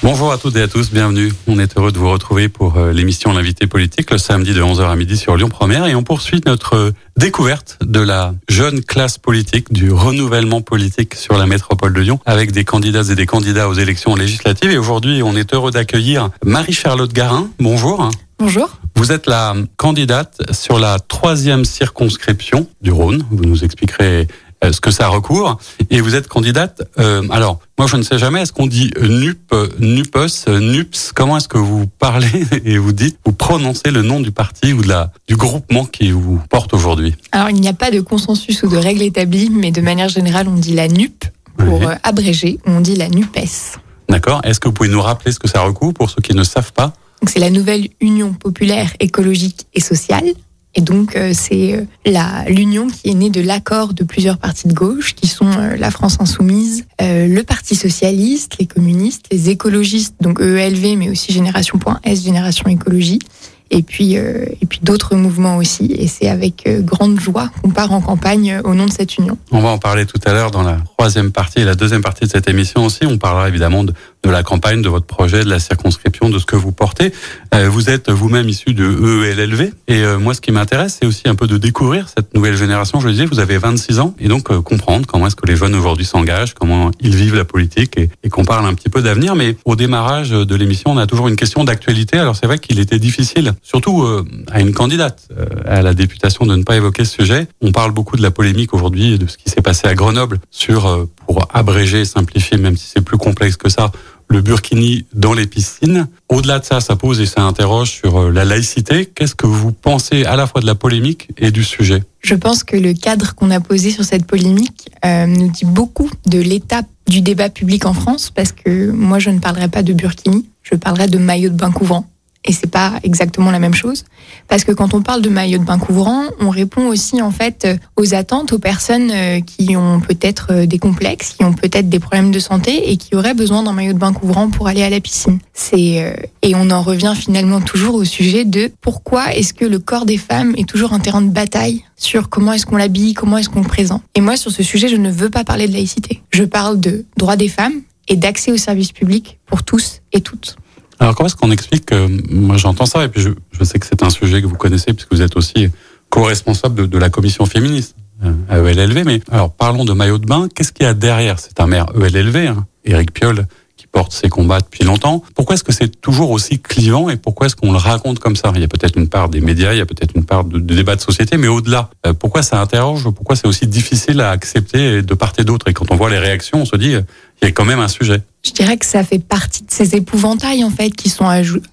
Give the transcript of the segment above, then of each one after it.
Bonjour à toutes et à tous, bienvenue. On est heureux de vous retrouver pour euh, l'émission L'invité politique le samedi de 11h à midi sur Lyon Première et on poursuit notre euh, découverte de la jeune classe politique, du renouvellement politique sur la métropole de Lyon avec des candidates et des candidats aux élections législatives. Et aujourd'hui, on est heureux d'accueillir Marie-Charlotte Garin. Bonjour. Bonjour. Vous êtes la candidate sur la troisième circonscription du Rhône. Vous nous expliquerez ce que ça recouvre. Et vous êtes candidate. Euh, alors, moi, je ne sais jamais. Est-ce qu'on dit NUP, NUPES, NUPS? Comment est-ce que vous parlez et vous dites, vous prononcez le nom du parti ou de la du groupement qui vous porte aujourd'hui? Alors, il n'y a pas de consensus ou de règle établie, mais de manière générale, on dit la NUP pour Oui. euh, abréger, on dit la NUPES. D'accord. Est-ce que vous pouvez nous rappeler ce que ça recouvre pour ceux qui ne savent pas? Donc, c'est la nouvelle Union populaire écologique et sociale. Et donc, euh, c'est euh, l'union qui est née de l'accord de plusieurs partis de gauche, qui sont euh, la France insoumise, le Parti socialiste, les communistes, les écologistes, donc EELV, mais aussi Génération.S, Génération Écologie, et puis et puis d'autres mouvements aussi. Et c'est avec grande joie qu'on part en campagne au nom de cette union. On va en parler tout à l'heure dans la troisième partie et la deuxième partie de cette émission aussi. On parlera évidemment de, de la campagne, de votre projet, de la circonscription, de ce que vous portez. Euh, vous êtes vous-même issu de EELV. Et euh, moi, ce qui m'intéresse, c'est aussi un peu de découvrir cette nouvelle génération. Je le disais, vous avez 26 ans. Et donc, euh, comprendre comment est-ce que les jeunes aujourd'hui s'engagent, comment ils vivent la politique et, et qu'on parle un petit peu d'avenir. Mais au démarrage de l'émission, on a toujours une question d'actualité. Alors, c'est vrai qu'il était difficile, surtout à une candidate à la députation, de ne pas évoquer ce sujet. On parle beaucoup de la polémique aujourd'hui et de ce qui s'est passé à Grenoble sur, pour abréger, simplifier, même si c'est plus complexe que ça, le burkini dans les piscines. Au-delà de ça, ça pose et ça interroge sur euh, la laïcité. Qu'est-ce que vous pensez à la fois de la polémique et du sujet? Je pense que le cadre qu'on a posé sur cette polémique euh, nous dit beaucoup de l'état du débat public en France, parce que moi, je ne parlerai pas de burkini, je parlerai de maillot de bain couvrant. Et c'est pas exactement la même chose, parce que quand on parle de maillot de bain couvrant, on répond aussi en fait euh, aux attentes aux personnes euh, qui ont peut-être euh, des complexes, qui ont peut-être des problèmes de santé et qui auraient besoin d'un maillot de bain couvrant pour aller à la piscine. C'est et on en revient finalement toujours au sujet de pourquoi est-ce que le corps des femmes est toujours un terrain de bataille sur comment est-ce qu'on l'habille, comment est-ce qu'on le présente. Et moi, sur ce sujet, je ne veux pas parler de laïcité. Je parle de droits des femmes et d'accès aux services publics pour tous et toutes. Alors comment est-ce qu'on explique que moi j'entends ça et puis je, je sais que c'est un sujet que vous connaissez puisque vous êtes aussi co-responsable de, de la commission féministe euh, à ELLV. Mais alors parlons de maillot de bain. Qu'est-ce qu'il y a derrière? C'est un maire ELLV, hein, Éric Piolle, qui porte ses combats depuis longtemps. Pourquoi est-ce que c'est toujours aussi clivant et pourquoi est-ce qu'on le raconte comme ça? Il y a peut-être une part des médias, il y a peut-être une part de, de débat de société, mais au-delà, euh, pourquoi ça interroge Pourquoi c'est aussi difficile à accepter de part et d'autre? Et quand on voit les réactions, on se dit, euh, il y a quand même un sujet. Je dirais que ça fait partie de ces épouvantails en fait qui sont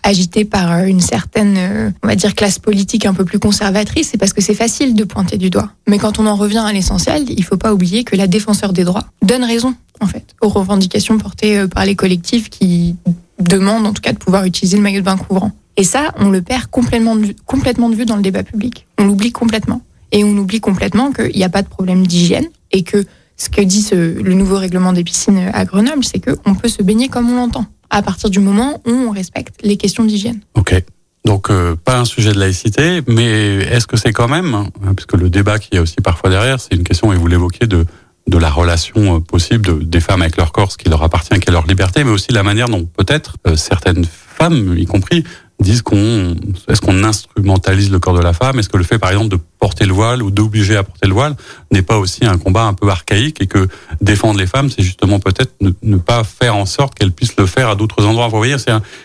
agités par euh, une certaine, euh, on va dire, classe politique un peu plus conservatrice. C'est parce que c'est facile de pointer du doigt. Mais quand on en revient à l'essentiel, il faut pas oublier que la défenseur des droits donne raison en fait aux revendications portées euh, par les collectifs qui demandent en tout cas de pouvoir utiliser le maillot de bain couvrant. Et ça, on le perd complètement complètement de vue dans le débat public. On l'oublie complètement. Et on oublie complètement qu'il n'y a pas de problème d'hygiène et que ce que dit ce- le nouveau règlement des piscines à Grenoble, c'est qu'on peut se baigner comme on l'entend, à partir du moment où on respecte les questions d'hygiène. Ok. Donc euh, pas un sujet de laïcité, mais est-ce que c'est quand même, hein, puisque le débat qu'il y a aussi parfois derrière, c'est une question, et vous l'évoquez, de, de la relation euh, possible de, des femmes avec leur corps, ce qui leur appartient, qui est leur liberté, mais aussi la manière dont peut-être euh, certaines femmes, y compris, disent qu'on est-ce qu'on instrumentalise le corps de la femme? Est-ce que le fait par exemple de porter le voile ou d'obliger à porter le voile n'est pas aussi un combat un peu archaïque et que défendre les femmes, c'est justement peut-être ne, ne pas faire en sorte qu'elles puissent le faire à d'autres endroits? Vous voyez,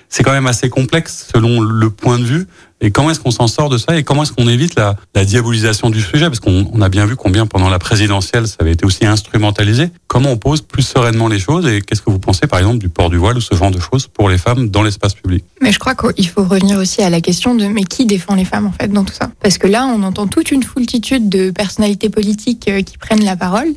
c'est quand même assez complexe selon le point de vue. Et comment est-ce qu'on s'en sort de ça et comment est-ce qu'on évite la, diabolisation du sujet? Parce qu'on on a bien vu combien pendant la présidentielle ça avait été aussi instrumentalisé. Comment on pose plus sereinement les choses et qu'est-ce que vous pensez par exemple du port du voile ou ce genre de choses pour les femmes dans l'espace public? Mais je crois qu'il faut revenir aussi à la question de mais qui défend les femmes en fait dans tout ça? Parce que là, on entend toute une foultitude de personnalités politiques euh, qui prennent la parole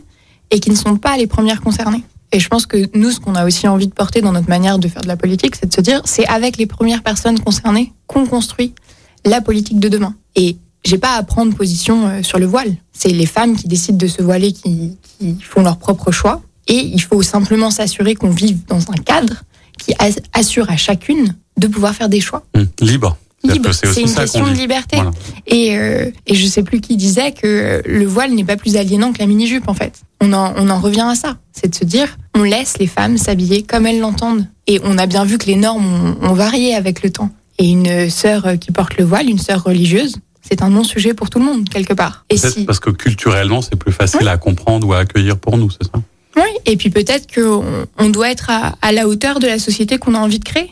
et qui ne sont pas les premières concernées. Et je pense que nous, ce qu'on a aussi envie de porter dans notre manière de faire de la politique, c'est de se dire, c'est avec les premières personnes concernées qu'on construit la politique de demain. Et j'ai pas à prendre position euh, sur le voile. C'est les femmes qui décident de se voiler qui, qui font leur propre choix. Et il faut simplement s'assurer qu'on vive dans un cadre qui as- assure à chacune de pouvoir faire des choix. Libre. Libre. C'est une question de liberté. Et, euh, et je sais plus qui disait que le voile n'est pas plus aliénant que la mini-jupe, en fait. On en, on en revient à ça. C'est de se dire, on laisse les femmes s'habiller comme elles l'entendent. Et on a bien vu que les normes ont, ont varié avec le temps. Et une sœur qui porte le voile, une sœur religieuse, c'est un non-sujet pour tout le monde, quelque part. Et si... parce que culturellement, c'est plus facile à comprendre ou à accueillir pour nous, c'est ça? Oui, et puis peut-être qu'on on doit être à, à, la hauteur de la société qu'on a envie de créer.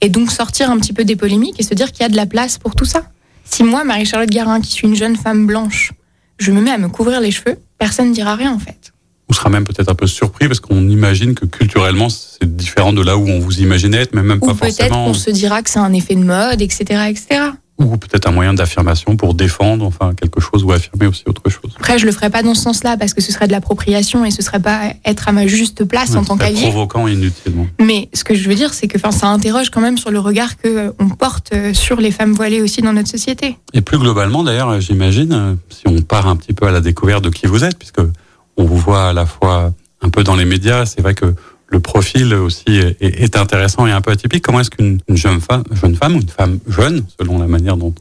Et donc sortir un petit peu des polémiques et se dire qu'il y a de la place pour tout ça. Si moi, Marie-Charlotte Garin, qui suis une jeune femme blanche, je me mets à me couvrir les cheveux, personne ne dira rien en fait. On sera même peut-être un peu surpris parce qu'on imagine que culturellement c'est différent de là où on vous imaginait être, mais même pas forcément. Ou peut-être qu'on se dira que c'est un effet de mode, etc., etc ou peut-être un moyen d'affirmation pour défendre enfin quelque chose ou affirmer aussi autre chose. Après, je le ferai pas dans ce sens-là parce que ce serait de l'appropriation et ce serait pas être à ma juste place en tant qu'allié. Provoquant inutilement. Mais ce que je veux dire, c'est que enfin, ça interroge quand même sur le regard que euh, on porte euh, sur les femmes voilées aussi dans notre société. Et plus globalement, d'ailleurs, j'imagine, euh, si on part un petit peu à la découverte de qui vous êtes, puisque on vous voit à la fois un peu dans les médias, c'est vrai que le profil aussi est, intéressant et un peu atypique. Comment est-ce qu'une jeune femme, une femme jeune, selon la manière dont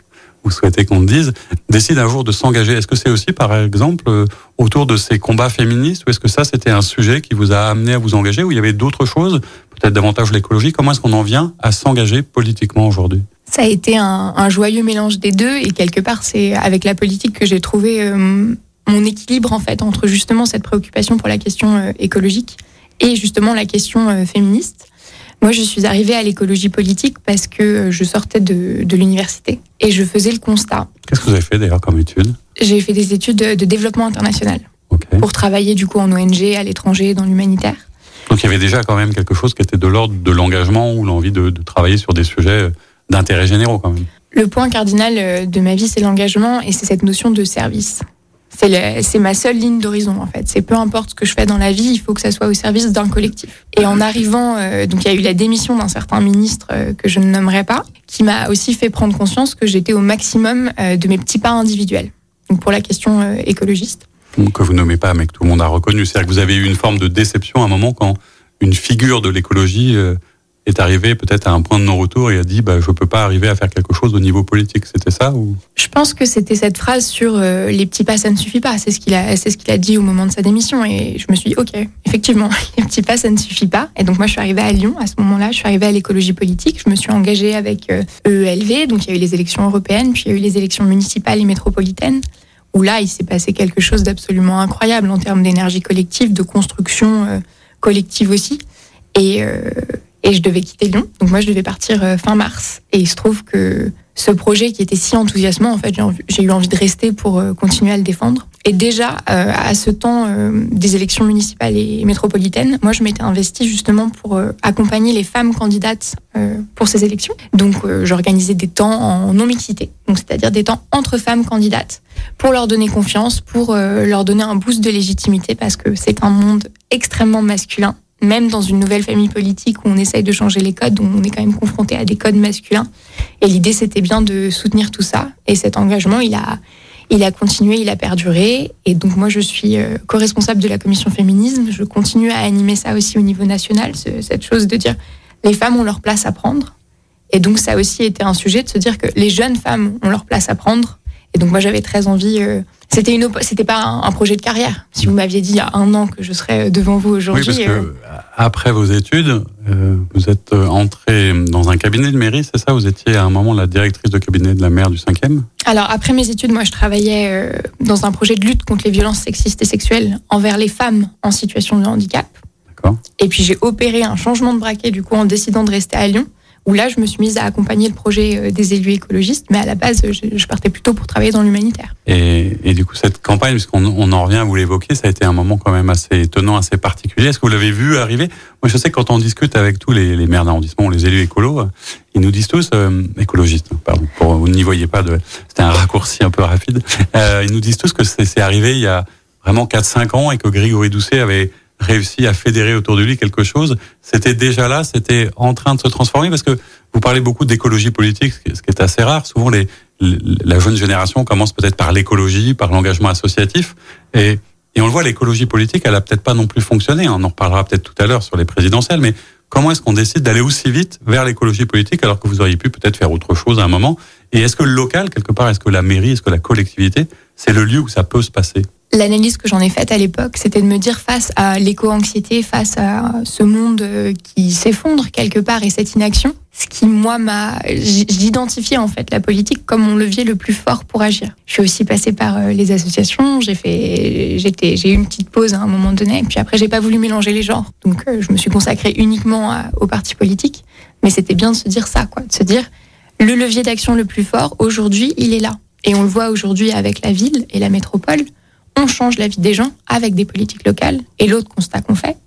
vous souhaitez qu'on le dise, décide un jour de s'engager? Est-ce que c'est aussi, par exemple, euh, autour de ces combats féministes, ou est-ce que ça, c'était un sujet qui vous a amené à vous engager, ou il y avait d'autres choses, peut-être davantage l'écologie? Comment est-ce qu'on en vient à s'engager politiquement aujourd'hui? Ça a été un, joyeux mélange des deux, et quelque part, c'est avec la politique que j'ai trouvé euh, mon équilibre, en fait, entre justement cette préoccupation pour la question euh, écologique et justement la question euh, féministe. Moi, je suis arrivée à l'écologie politique parce que je sortais de, de l'université et je faisais le constat. Qu'est-ce que vous avez fait d'ailleurs comme études J'ai fait des études de, développement international pour travailler du coup en ONG à l'étranger, dans l'humanitaire. Donc il y avait déjà quand même quelque chose qui était de l'ordre de l'engagement ou l'envie de, de, travailler sur des sujets d'intérêt généraux quand même. Le point cardinal euh, de ma vie, c'est l'engagement et c'est cette notion de service. C'est ma seule ligne d'horizon en fait. C'est peu importe ce que je fais dans la vie, il faut que ça soit au service d'un collectif. Et en arrivant, euh, donc il y a eu la démission d'un certain ministre euh, que je ne nommerai pas, qui m'a aussi fait prendre conscience que j'étais au maximum euh, de mes petits pas individuels. Donc pour la question écologiste. Que vous nommez pas, mais que tout le monde a reconnu. C'est-à-dire que vous avez eu une forme de déception à un moment quand une figure de l'écologie est arrivé peut-être à un point de non-retour et a dit bah, je peux pas arriver à faire quelque chose au niveau politique. C'était ça ou? Je pense que c'était cette phrase sur euh, les petits pas, ça ne suffit pas. C'est ce qu'il a, ce qu'il a dit au moment de sa démission. Et je me suis dit ok, effectivement, les petits pas, ça ne suffit pas. Et donc moi, je suis arrivée à Lyon à ce moment-là. Je suis arrivée à l'écologie politique. Je me suis engagée avec EELV. E donc il y a eu les élections européennes, puis il y a eu les élections municipales et métropolitaines où là, il s'est passé quelque chose d'absolument incroyable en termes d'énergie collective, de construction euh, collective aussi. Et, euh, et je devais quitter Lyon. Donc moi, je devais partir euh, fin mars. Et il se trouve que ce projet qui était si enthousiasmant, en fait, j'ai eu envie de rester pour euh, continuer à le défendre. Et déjà, euh, à ce temps des élections municipales et métropolitaines, moi, je m'étais investie justement pour accompagner les femmes candidates pour ces élections. Donc, j'organisais des temps en non-mixité, donc c'est-à-dire des temps entre femmes candidates, pour leur donner confiance, pour leur donner un boost de légitimité, parce que c'est un monde extrêmement masculin même dans une nouvelle famille politique où on essaye de changer les codes, on est quand même confronté à des codes masculins. Et l'idée, c'était bien de soutenir tout ça. Et cet engagement, il a, il a continué, il a perduré. Et donc moi, je suis euh, co-responsable de la commission féminisme. Je continue à animer ça aussi au niveau national, cette chose de dire les femmes ont leur place à prendre. Et donc ça a aussi été un sujet de se dire que les jeunes femmes ont leur place à prendre. Et donc moi, j'avais très envie... Euh, c'était une, c'était pas un, projet de carrière. Si vous m'aviez dit il y a un an que je serais devant vous aujourd'hui. Oui, parce que euh, après vos études, euh, vous êtes euh, entrée dans un cabinet de mairie, c'est ça? Vous étiez à un moment la directrice de cabinet de la maire du 5e Alors après mes études, moi je travaillais dans un projet de lutte contre les violences sexistes et sexuelles envers les femmes en situation de handicap. D'accord. Et puis j'ai opéré un changement de braquet du coup en décidant de rester à Lyon où là, je me suis mise à accompagner le projet euh, des élus écologistes, mais à la base, je, partais plutôt pour travailler dans l'humanitaire. Et, du coup, cette campagne, puisqu'on on en revient à vous l'évoquer, ça a été un moment quand même assez étonnant, assez particulier. Est-ce que vous l'avez vu arriver? Moi, je sais que quand on discute avec tous les, maires d'arrondissement, les élus écolos, ils nous disent tous, euh, écologistes, pardon, pour, vous n'y voyez pas, de, c'était un raccourci un peu rapide, euh, ils nous disent tous que c'est arrivé il y a vraiment 4-5 ans et que Grégory Doucet avait réussi à fédérer autour de lui quelque chose. C'était déjà là, c'était en train de se transformer parce que vous parlez beaucoup d'écologie politique, ce qui est assez rare. Souvent, les, la jeune génération commence peut-être par l'écologie, par l'engagement associatif. Et, et on le voit, l'écologie politique, elle a peut-être pas non plus fonctionné. On en reparlera peut-être tout à l'heure sur les présidentielles, mais Comment est-ce qu'on décide d'aller aussi vite vers l'écologie politique alors que vous auriez pu peut-être faire autre chose à un moment? Et est-ce que le local, quelque part, est-ce que la mairie, est-ce que la collectivité, c'est le lieu où ça peut se passer? L'analyse que j'en ai faite à l'époque, c'était de me dire face à l'éco-anxiété, face à ce monde euh, qui s'effondre quelque part et cette inaction, ce qui moi m'a, j'identifiais en fait la politique comme mon levier le plus fort pour agir. Je suis aussi passée par euh, les associations, j'ai fait, j'étais, j'ai eu une petite pause à un moment donné, puis après j'ai pas voulu mélanger les genres, donc euh, je me suis consacrée uniquement aux partis politiques. Mais c'était bien de se dire ça, quoi, de se dire le levier d'action le plus fort aujourd'hui, il est là. Et on le voit aujourd'hui avec la ville et la métropole on change la vie des gens avec des politiques locales. Et l'autre constat qu'on fait,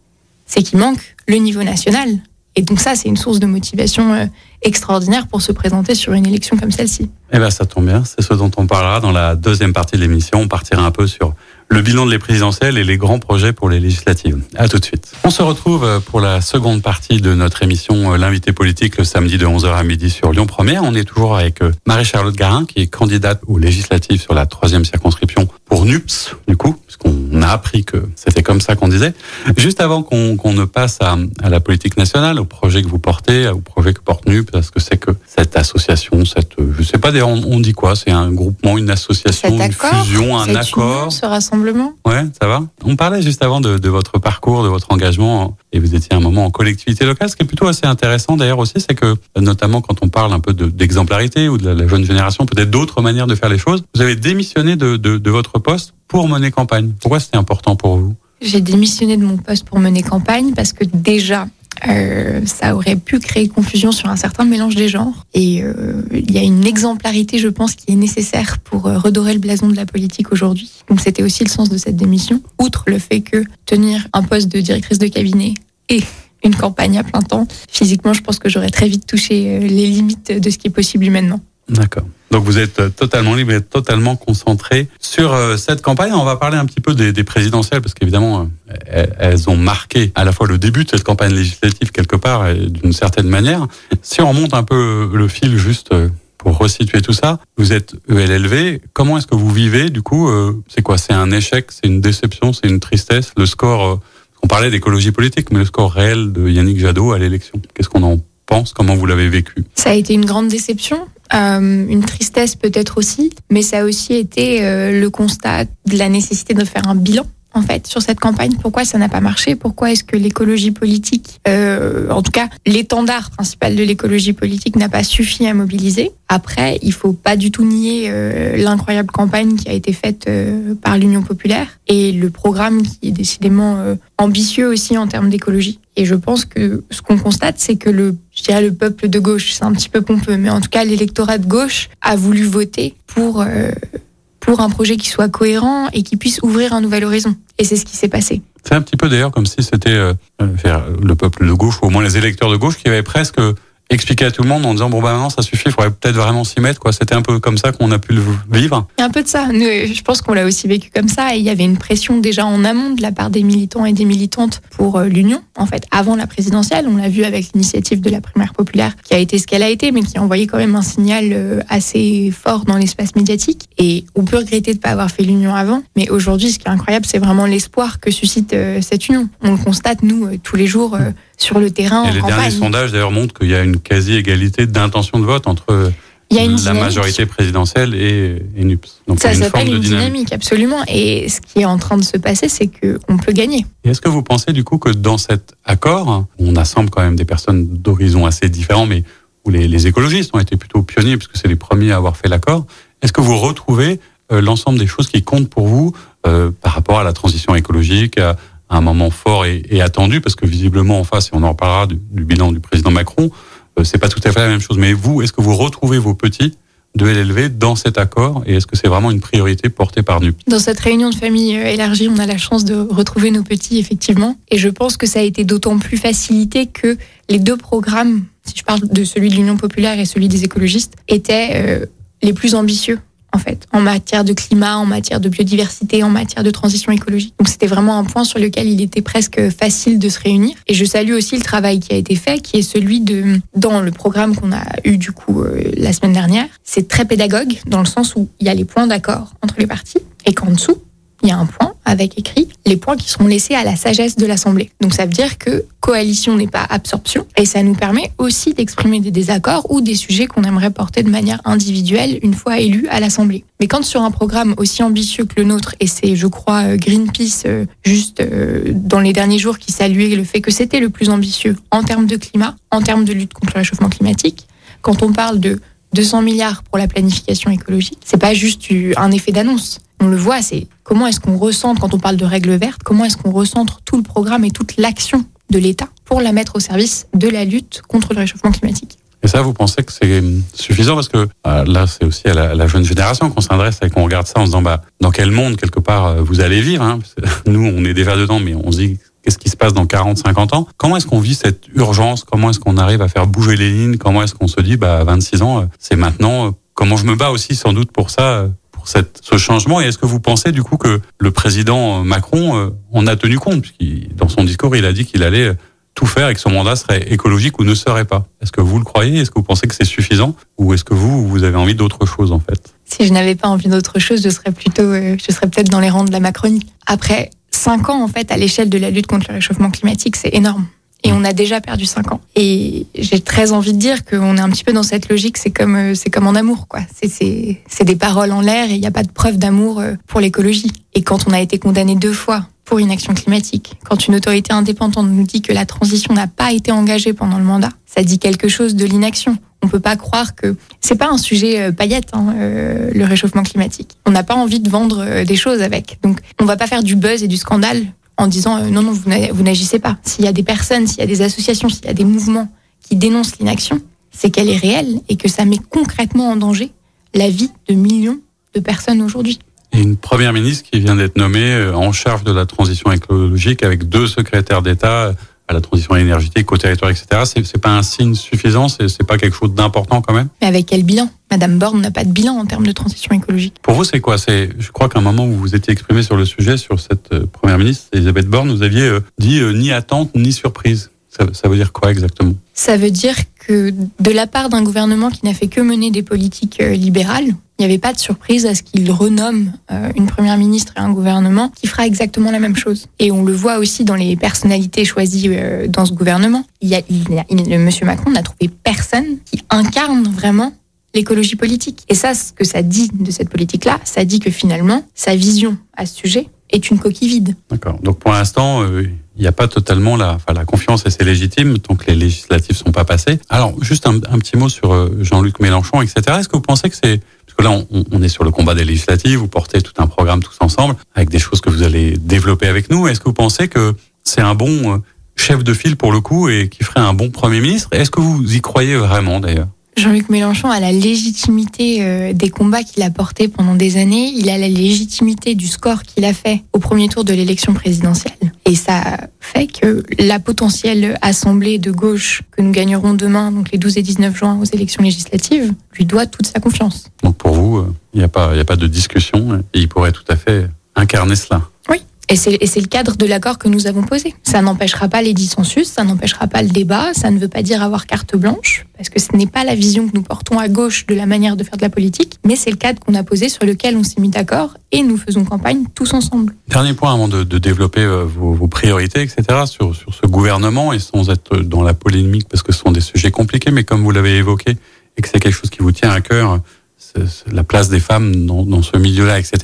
c'est qu'il manque le niveau national. Et donc ça, c'est une source de motivation euh, extraordinaire pour se présenter sur une élection comme celle-ci. Eh bien, ça tombe bien. C'est ce dont on parlera dans la deuxième partie de l'émission. On partira un peu sur le bilan de les présidentielles et les grands projets pour les législatives. À tout de suite. On se retrouve euh, pour la seconde partie de notre émission euh, L'invité politique le samedi de 11h à midi sur Lyon Première. On est toujours avec Marie-Charlotte Garin qui est candidate aux législatives sur la troisième circonscription pour NUPS, du coup, puisqu'on a appris que c'était comme ça qu'on disait. Juste avant qu'on ne passe à, à, la politique nationale, au projet que vous portez, au projet que porte NUPS, parce que c'est que cette association, cette, je sais pas, on, on dit quoi? C'est un groupement, une association, une fusion, un accord? Ce rassemblement Ouais, ça va. On parlait juste avant de, de, votre parcours, de votre engagement, et vous étiez un moment en collectivité locale. Ce qui est plutôt assez intéressant d'ailleurs aussi, c'est que notamment quand on parle un peu d'exemplarité ou de la, la jeune génération, peut-être d'autres manières de faire les choses, vous avez démissionné de, de, de votre poste pour mener campagne. Pourquoi c'était important pour vous? J'ai démissionné de mon poste pour mener campagne parce que déjà, euh, ça aurait pu créer confusion sur un certain mélange des genres. Et euh, il y a une exemplarité, je pense, qui est nécessaire pour euh, redorer le blason de la politique aujourd'hui. Donc c'était aussi le sens de cette démission. Outre le fait que tenir un poste de directrice de cabinet et une campagne à plein temps, physiquement, je pense que j'aurais très vite touché les limites de ce qui est possible humainement. D'accord. Donc vous êtes euh, totalement libre et totalement concentré sur euh, cette campagne. On va parler un petit peu des, des présidentielles parce qu'évidemment euh, elles ont marqué à la fois le début de cette campagne législative quelque part d'une certaine manière. Si on remonte un peu le fil juste pour resituer tout ça, vous êtes ELLV. Comment est-ce que vous vivez du coup C'est quoi? C'est un échec? C'est une déception? C'est une tristesse? Le score On parlait d'écologie politique, mais le score réel de Yannick Jadot à l'élection. Qu'est-ce qu'on en Comment vous l'avez vécu Ça a été une grande déception. Euh, une tristesse peut-être aussi, mais ça a aussi été euh, le constat de la nécessité de faire un bilan en fait sur cette campagne. Pourquoi ça n'a pas marché? Pourquoi est-ce que l'écologie politique, euh, en tout cas l'étendard principal de l'écologie politique, n'a pas suffi à mobiliser? Après, il faut pas du tout nier euh, l'incroyable campagne qui a été faite par l'Union populaire et le programme qui est décidément ambitieux aussi en termes d'écologie. Et je pense que ce qu'on constate, c'est que le, je dirais le peuple de gauche, c'est un petit peu pompeux, mais en tout cas l'électorat de gauche a voulu voter pour euh, pour un projet qui soit cohérent et qui puisse ouvrir un nouvel horizon. Et c'est ce qui s'est passé. C'est un petit peu d'ailleurs comme si c'était euh, le peuple de gauche, ou au moins les électeurs de gauche, qui avaient presque expliquer à tout le monde en disant bon bah maintenant ça suffit, il faudrait peut-être vraiment s'y mettre quoi. C'était un peu comme ça qu'on a pu le vivre. Un peu de ça. Je pense qu'on l'a aussi vécu comme ça et il y avait une pression déjà en amont de la part des militants et des militantes pour euh, l'union. En fait, avant la présidentielle, on l'a vu avec l'initiative de la primaire populaire qui a été ce qu'elle a été, mais qui a envoyé quand même un signal euh, assez fort dans l'espace médiatique. Et on peut regretter de ne pas avoir fait l'union avant, mais aujourd'hui, ce qui est incroyable, c'est vraiment l'espoir que suscite euh, cette union. On le constate nous tous les jours sur le terrain. Et les campagne. derniers sondages d'ailleurs montrent qu'il y a une quasi-égalité d'intention de vote entre il y a une la majorité présidentielle et, et NUPS. Donc ça s'appelle une, une dynamique. dynamique, absolument. Et ce qui est en train de se passer, c'est qu'on peut gagner. Est-ce que vous pensez du coup que dans cet accord, on assemble quand même des personnes d'horizons assez différents, mais où les, les, écologistes ont été plutôt pionniers, puisque c'est les premiers à avoir fait l'accord, est-ce que vous retrouvez euh, l'ensemble des choses qui comptent pour vous euh, par rapport à la transition écologique, à, un moment fort et, attendu, parce que visiblement en face, et on en reparlera du, du bilan du président Macron, euh, c'est pas tout à fait la même chose. Mais vous, est-ce que vous retrouvez vos petits de LLV dans cet accord et est-ce que c'est vraiment une priorité portée par NUP Dans cette réunion de famille euh, élargie, on a la chance de retrouver nos petits, effectivement. Et je pense que ça a été d'autant plus facilité que les deux programmes, si je parle de celui de l'Union populaire et celui des écologistes, étaient euh, les plus ambitieux en fait, en matière de climat, en matière de biodiversité, en matière de transition écologique. Donc c'était vraiment un point sur lequel il était presque facile de se réunir. Et je salue aussi le travail qui a été fait, qui est celui de, dans le programme qu'on a eu du coup euh, la semaine dernière, c'est très pédagogue dans le sens où il y a les points d'accord entre les parties et qu'en dessous, il y a un point avec écrit les points qui seront laissés à la sagesse de l'Assemblée. Donc ça veut dire que coalition n'est pas absorption et ça nous permet aussi d'exprimer des désaccords ou des sujets qu'on aimerait porter de manière individuelle une fois élus à l'Assemblée. Mais quand sur un programme aussi ambitieux que le nôtre, et c'est je crois euh, Greenpeace euh, juste euh, dans les derniers jours qui saluait le fait que c'était le plus ambitieux en termes de climat, en termes de lutte contre le réchauffement climatique, quand on parle de 200 milliards pour la planification écologique, c'est pas juste un effet d'annonce. On le voit, c'est comment est-ce qu'on recentre quand on parle de règles vertes, comment est-ce qu'on recentre tout le programme et toute l'action de l'État pour la mettre au service de la lutte contre le réchauffement climatique. Et ça, vous pensez que c'est suffisant? Parce que euh, là, c'est aussi à la, jeune génération qu'on s'adresse et qu'on regarde ça en se disant bah dans quel monde quelque part euh, vous allez vivre. Hein? Nous, on est déjà dedans, mais on se dit qu'est-ce qui se passe dans 40, 50 ans? Comment est-ce qu'on vit cette urgence? Comment est-ce qu'on arrive à faire bouger les lignes? Comment est-ce qu'on se dit, bah, à 26 ans, euh, c'est maintenant Comment je me bats aussi sans doute pour ça, ce changement Et est-ce que vous pensez du coup que le président Macron en a tenu compte? Dans son discours, il a dit qu'il allait tout faire et que son mandat serait écologique ou ne serait pas. Est-ce que vous le croyez? Est-ce que vous pensez que c'est suffisant? Ou est-ce que vous, vous avez envie d'autre chose en fait? Si je n'avais pas envie d'autre chose, je serais plutôt, je serais peut-être dans les rangs de la Macronie. Après, 5 ans, en fait, à l'échelle de la lutte contre le réchauffement climatique, c'est énorme. Et on a déjà perdu 5 ans. Et j'ai très envie de dire qu'on est un petit peu dans cette logique, c'est comme, euh, c'est comme en amour, quoi. C'est des paroles en l'air et il n'y a pas de preuve d'amour euh, pour l'écologie. Et quand on a été condamné deux fois pour une action climatique, quand une autorité indépendante nous dit que la transition n'a pas été engagée pendant le mandat, ça dit quelque chose de l'inaction. On peut pas croire que c'est pas un sujet euh, paillette, hein, euh, le réchauffement climatique. On n'a pas envie de vendre des choses avec. Donc, on va pas faire du buzz et du scandale en disant non, non, vous n'agissez pas. S'il y a des personnes, s'il y a des associations, s'il y a des mouvements qui dénoncent l'inaction, c'est qu'elle est réelle et que ça met concrètement en danger la vie de millions de personnes aujourd'hui. Et une première ministre qui vient d'être nommée en charge de la transition écologique avec deux secrétaires d'État à la transition énergétique, au territoire, etc. C'est, c'est pas un signe suffisant, c'est, c'est pas quelque chose d'important quand même? Mais avec quel bilan? Madame Borne n'a pas de bilan en termes de transition écologique. Pour vous, c'est quoi? C'est, je crois qu'à un moment où vous étiez exprimé sur le sujet, sur cette euh, première ministre, Elisabeth Borne, vous aviez euh, dit euh, ni attente ni surprise. Ça, ça veut dire quoi exactement? Ça veut dire que de la part d'un gouvernement qui n'a fait que mener des politiques libérales, il n'y avait pas de surprise à ce qu'il renomme euh, une première ministre et un gouvernement qui fera exactement la même chose. Et on le voit aussi dans les personnalités choisies euh, dans ce gouvernement. Il y a, Monsieur Macron n'a trouvé personne qui incarne vraiment l'écologie politique. Et ça, ce que ça dit de cette politique-là, ça dit que finalement, sa vision à ce sujet est une coquille vide. D'accord. Donc pour l'instant, euh, il n'y a pas totalement la, enfin, la confiance et c'est légitime tant que les législatives sont pas passées. Alors juste un, petit mot sur Jean-Luc Mélenchon, etc. Est-ce que vous pensez que c'est là, on, est sur le combat des législatives, vous portez tout un programme tous ensemble, avec des choses que vous allez développer avec nous. Est-ce que vous pensez que c'est un bon euh, chef de file pour le coup et qui ferait un bon Premier ministre? Est-ce que vous y croyez vraiment d'ailleurs? Jean-Luc Mélenchon a la légitimité euh, des combats qu'il a portés pendant des années. Il a la légitimité du score qu'il a fait au premier tour de l'élection présidentielle. Et ça fait que la potentielle assemblée de gauche que nous gagnerons demain, donc les 12 et 19 juin aux élections législatives, lui doit toute sa confiance. Donc pour vous, euh, il n'y a, pas, a pas de discussion et il pourrait tout à fait incarner cela. Et c'est le cadre de l'accord que nous avons posé. Ça n'empêchera pas les dissensus, ça n'empêchera pas le débat, ça ne veut pas dire avoir carte blanche, parce que ce n'est pas la vision que nous portons à gauche de la manière de faire de la politique, mais c'est le cadre qu'on a posé sur lequel on s'est mis d'accord et nous faisons campagne tous ensemble. Dernier point avant de, de développer euh, vos, vos, priorités, etc., sur, sur ce gouvernement, et sans être dans la polémique, parce que ce sont des sujets compliqués, mais comme vous l'avez évoqué, et que c'est quelque chose qui vous tient à cœur, la place des femmes dans, dans ce milieu-là, etc.,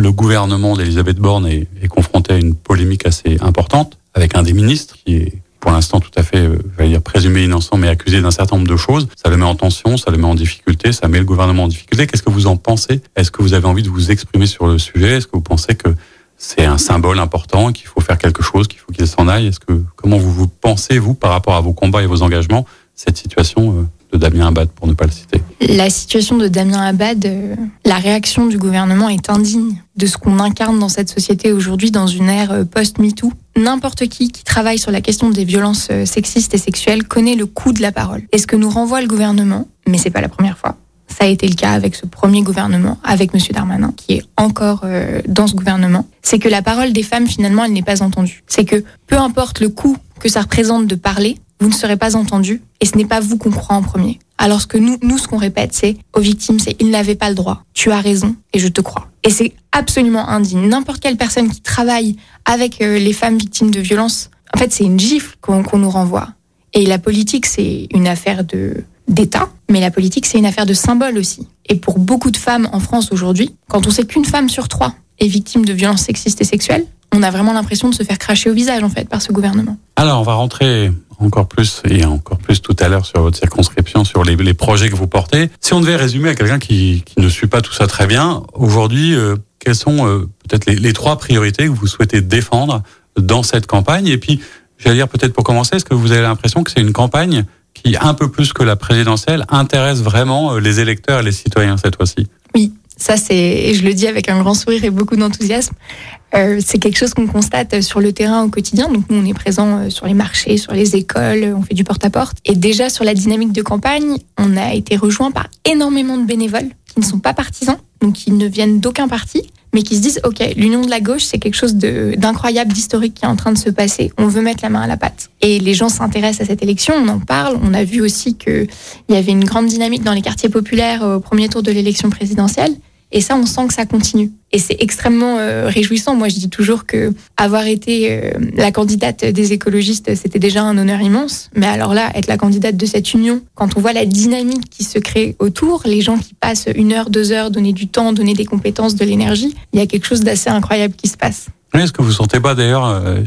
le gouvernement d'Elisabeth Borne est, confronté à une polémique assez importante avec un des ministres qui est pour l'instant tout à fait, euh, je vais dire présumé innocent, mais accusé d'un certain nombre de choses. Ça le met en tension, ça le met en difficulté, ça met le gouvernement en difficulté. Qu'est-ce que vous en pensez? Est-ce que vous avez envie de vous exprimer sur le sujet? Est-ce que vous pensez que c'est un symbole important, qu'il faut faire quelque chose, qu'il faut qu'il s'en aille? Est-ce que comment vous vous pensez vous par rapport à vos combats et vos engagements cette situation euh, de Damien Abad, pour ne pas le citer. La situation de Damien Abad, euh, la réaction du gouvernement est indigne de ce qu'on incarne dans cette société aujourd'hui, dans une ère euh, post-MeToo. N'importe qui qui travaille sur la question des violences euh, sexistes et sexuelles connaît le coût de la parole. Et ce que nous renvoie le gouvernement, mais c'est pas la première fois, ça a été le cas avec ce premier gouvernement, avec Monsieur Darmanin, qui est encore dans ce gouvernement, c'est que la parole des femmes, finalement, elle n'est pas entendue. C'est que peu importe le coût que ça représente de parler, vous ne serez pas entendu et ce n'est pas vous qu'on croit en premier. Alors que nous, nous ce qu'on répète, c'est aux victimes, c'est ils n'avaient pas le droit. Tu as raison et je te crois. Et c'est absolument indigne. N'importe quelle personne qui travaille avec euh, les femmes victimes de violences, en fait, c'est une gifle qu'on nous renvoie. Et la politique, c'est une affaire de d'État, mais la politique, c'est une affaire de symbole aussi. Et pour beaucoup de femmes en France aujourd'hui, quand on sait qu'une femme sur trois est victime de violences sexistes et sexuelles, on a vraiment l'impression de se faire cracher au visage en fait par ce gouvernement. Alors on va rentrer encore plus et encore plus tout à l'heure sur votre circonscription, sur les, les, projets que vous portez. Si on devait résumer à quelqu'un qui, qui, ne suit pas tout ça très bien, aujourd'hui, euh, quelles sont euh, peut-être les, les, trois priorités que vous souhaitez défendre dans cette campagne? Et puis, j'allais dire peut-être pour commencer, est-ce que vous avez l'impression que c'est une campagne qui, un peu plus que la présidentielle, intéresse vraiment euh, les électeurs et les citoyens cette fois-ci? Oui, ça c'est, et je le dis avec un grand sourire et beaucoup d'enthousiasme, euh, c'est quelque chose qu'on constate sur le terrain au quotidien. Donc nous, on est présent euh, sur les marchés, sur les écoles, on fait du porte-à-porte. Et déjà sur la dynamique de campagne, on a été rejoint par énormément de bénévoles qui ne sont pas partisans, donc qui ne viennent d'aucun parti, mais qui se disent, OK, l'union de la gauche, c'est quelque chose d'incroyable, d'historique qui est en train de se passer. On veut mettre la main à la pâte. Et les gens s'intéressent à cette élection, on en parle. On a vu aussi qu'il y avait une grande dynamique dans les quartiers populaires au premier tour de l'élection présidentielle. Et ça, on sent que ça continue. Et c'est extrêmement euh, réjouissant. Moi, je dis toujours que avoir été euh, la candidate des écologistes, c'était déjà un honneur immense. Mais alors là, être la candidate de cette union, quand on voit la dynamique qui se crée autour, les gens qui passent une heure, deux heures, donner du temps, donner des compétences, de l'énergie, il y a quelque chose d'assez incroyable qui se passe. Oui, est-ce que vous sentez pas d'ailleurs, euh,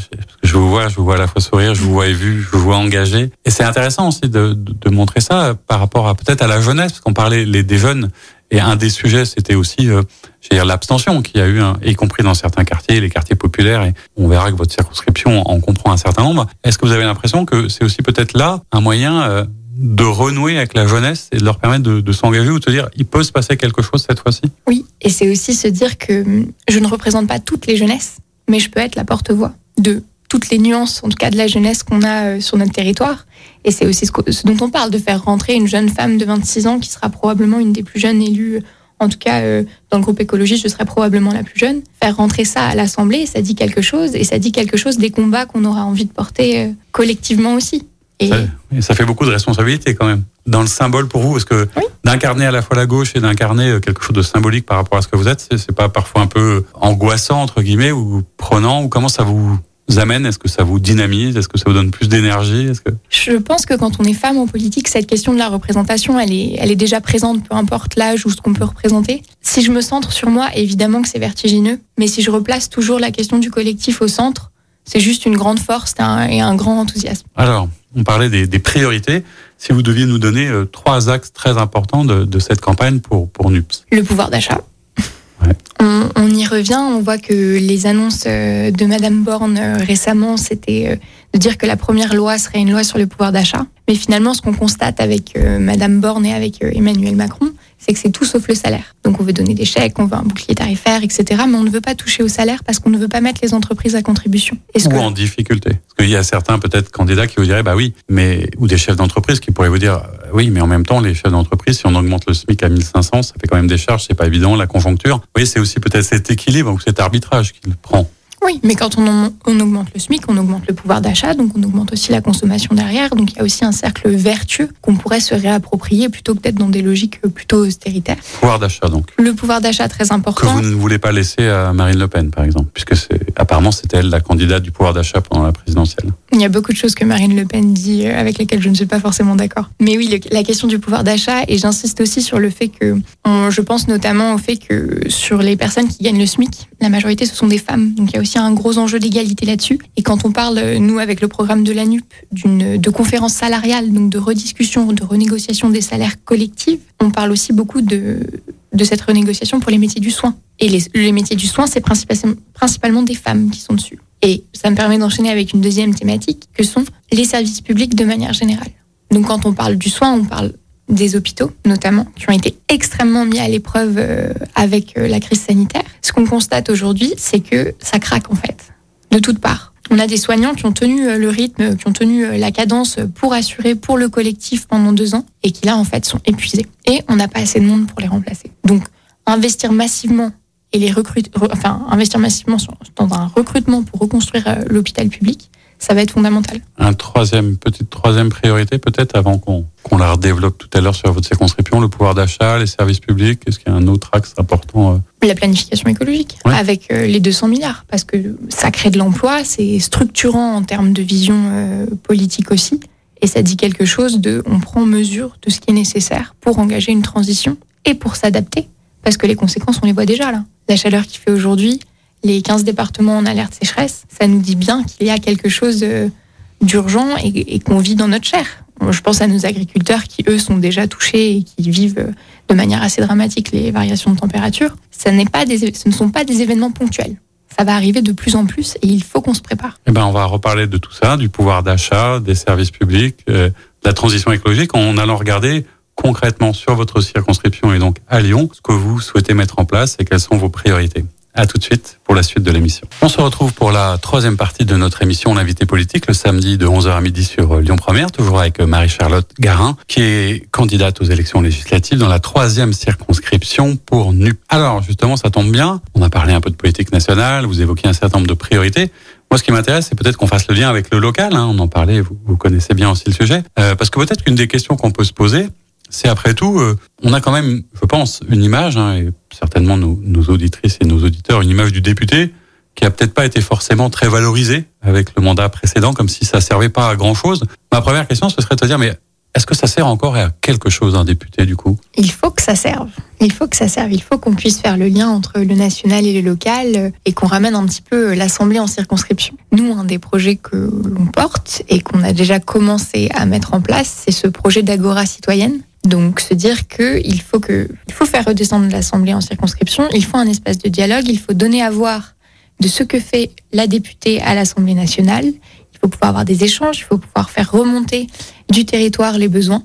je vous vois, je vous vois à la fois sourire, je vous vois évu, je vous vois engagé. Et c'est intéressant aussi de, de, de, montrer ça par rapport à peut-être à la jeunesse, parce qu'on parlait des jeunes et un des sujets, c'était aussi, euh, l'abstention qu'il y a eu, hein, y compris dans certains quartiers, les quartiers populaires. Et on verra que votre circonscription en comprend un certain nombre. Est-ce que vous avez l'impression que c'est aussi peut-être là un moyen euh, de renouer avec la jeunesse et de leur permettre de, de s'engager ou de se dire il peut se passer quelque chose cette fois-ci? Oui, et c'est aussi se dire que hum, je ne représente pas toutes les jeunesses, mais je peux être la porte-voix de toutes les nuances, en tout cas de la jeunesse qu'on a euh, sur notre territoire. Et c'est aussi ce, dont on parle, de faire rentrer une jeune femme de 26 ans qui sera probablement une des plus jeunes élues, en tout cas euh, dans le groupe écologiste, je serai probablement la plus jeune. Faire rentrer ça à l'Assemblée, ça dit quelque chose, et ça dit quelque chose des combats qu'on aura envie de porter euh, collectivement aussi. Et... Ça, ça, fait beaucoup de responsabilités quand même. Dans le symbole pour vous, est-ce que oui. d'incarner à la fois la gauche et d'incarner quelque chose de symbolique par rapport à ce que vous êtes, c'est pas parfois un peu angoissant, entre guillemets, ou prenant, ou comment ça vous amène? Est-ce que ça vous dynamise? Est-ce que ça vous donne plus d'énergie? Que... Je pense que quand on est femme en politique, cette question de la représentation, elle est, elle est déjà présente, peu importe l'âge ou ce qu'on peut représenter. Si je me centre sur moi, évidemment que c'est vertigineux, mais si je replace toujours la question du collectif au centre, c'est juste une grande force un, et un grand enthousiasme. Alors, on parlait des, des, priorités. Si vous deviez nous donner euh, trois axes très importants de, de cette campagne pour, pour NUPS. Le pouvoir d'achat. On, on, y revient, on voit que les annonces euh, de Madame Borne euh, récemment, c'était de dire que la première loi serait une loi sur le pouvoir d'achat. Mais finalement, ce qu'on constate avec Madame Borne et avec Emmanuel Macron, c'est que c'est tout sauf le salaire. Donc on veut donner des chèques, on veut un bouclier tarifaire, etc. Mais on ne veut pas toucher au salaire parce qu'on ne veut pas mettre les entreprises à contribution. Ou que... en difficulté. Parce qu'il y a certains peut-être candidats qui vous diraient, bah oui, mais ou des chefs d'entreprise qui pourraient vous dire, oui, mais en même temps, les chefs d'entreprise, si on augmente le SMIC à 1500, ça fait quand même des charges, c'est pas évident, la conjoncture. Vous voyez, c'est aussi peut-être cet équilibre ou cet arbitrage qu'il prend. Oui, mais quand on, on, augmente le SMIC, on augmente le pouvoir d'achat, donc on augmente aussi la consommation derrière. Donc il y a aussi un cercle vertueux qu'on pourrait se réapproprier plutôt que d'être dans des logiques plutôt austéritaires. Pouvoir d'achat donc. Le pouvoir d'achat très important. Que vous ne voulez pas laisser à Marine Le Pen par exemple, puisque c'est apparemment c'était elle la candidate du pouvoir d'achat pendant la présidentielle. Il y a beaucoup de choses que Marine Le Pen dit euh, avec lesquelles je ne suis pas forcément d'accord. Mais oui, le, la question du pouvoir d'achat et j'insiste aussi sur le fait que on, je pense notamment au fait que sur les personnes qui gagnent le SMIC, la majorité ce sont des femmes. Donc il y a aussi un gros enjeu d'égalité là-dessus. Et quand on parle, nous, avec le programme de la NUP, d'une de conférence salariale, donc de rediscussion, de renégociation des salaires collectifs, on parle aussi beaucoup de, de cette renégociation pour les métiers du soin. Et les, les métiers du soin, c'est principalement des femmes qui sont dessus. Et ça me permet d'enchaîner avec une deuxième thématique, que sont les services publics de manière générale. Donc quand on parle du soin, on parle des hôpitaux, notamment, qui ont été extrêmement mis à l'épreuve euh, avec euh, la crise sanitaire. Ce qu'on constate aujourd'hui, c'est que ça craque en fait, de toutes parts. On a des soignants qui ont tenu euh, le rythme, qui ont tenu la cadence pour assurer pour le collectif pendant deux ans et qui là en fait sont épuisés. Et on n'a pas assez de monde pour les remplacer. Donc investir massivement et les recruter, enfin investir massivement dans un recrutement pour reconstruire l'hôpital public, ça va être fondamental. Un troisième, petite troisième priorité peut-être avant qu'on qu'on la redéveloppe tout à l'heure sur votre circonscription, le pouvoir d'achat, les services publics. Est-ce qu'il y a un autre axe important euh La planification écologique, ouais. avec euh, les 200 milliards, parce que ça crée de l'emploi, c'est structurant en termes de vision euh, politique aussi, et ça dit quelque chose de, on prend mesure de ce qui est nécessaire pour engager une transition et pour s'adapter, parce que les conséquences, on les voit déjà là. La chaleur qui fait aujourd'hui, les 15 départements en alerte sécheresse, ça nous dit bien qu'il y a quelque chose d'urgent et, qu'on vit dans notre chair. Je pense à nos agriculteurs qui, eux, sont déjà touchés et qui vivent de manière assez dramatique les variations de température. Ça pas des, ce ne sont pas des événements ponctuels. Ça va arriver de plus en plus et il faut qu'on se prépare. Eh ben, on va reparler de tout ça, du pouvoir d'achat, des services publics, euh, de la transition écologique, en allant regarder concrètement sur votre circonscription et donc à Lyon ce que vous souhaitez mettre en place et quelles sont vos priorités. À tout de suite pour la suite de l'émission. On se retrouve pour la troisième partie de notre émission L'invité politique le samedi de 11h à midi sur Lyon Première, toujours avec Marie-Charlotte Garin, qui est candidate aux élections législatives dans la troisième circonscription pour NUP. Alors justement, ça tombe bien. On a parlé un peu de politique nationale, vous évoquez un certain nombre de priorités. Moi, ce qui m'intéresse, c'est peut-être qu'on fasse le lien avec le local. Hein. On en parlait, vous, vous, connaissez bien aussi le sujet. Euh, parce que peut-être qu'une des questions qu'on peut se poser, c'est après tout, euh, on a quand même, je pense, une image, hein, et certainement nos, nos, auditrices et nos auditeurs, une image du député qui a peut-être pas été forcément très valorisée avec le mandat précédent, comme si ça servait pas à grand chose. Ma première question, ce serait de dire, mais est-ce que ça sert encore à quelque chose un député du coup? Il faut que ça serve. Il faut que ça serve. Il faut qu'on puisse faire le lien entre le national et le local et qu'on ramène un petit peu l'Assemblée en circonscription. Nous, un des projets que l'on porte et qu'on a déjà commencé à mettre en place, c'est ce projet d'agora citoyenne donc se dire qu'il faut que il faut faire redescendre l'Assemblée en circonscription, il faut un espace de dialogue, il faut donner à voir de ce que fait la députée à l'Assemblée nationale. Il faut pouvoir avoir des échanges, il faut pouvoir faire remonter du territoire les besoins.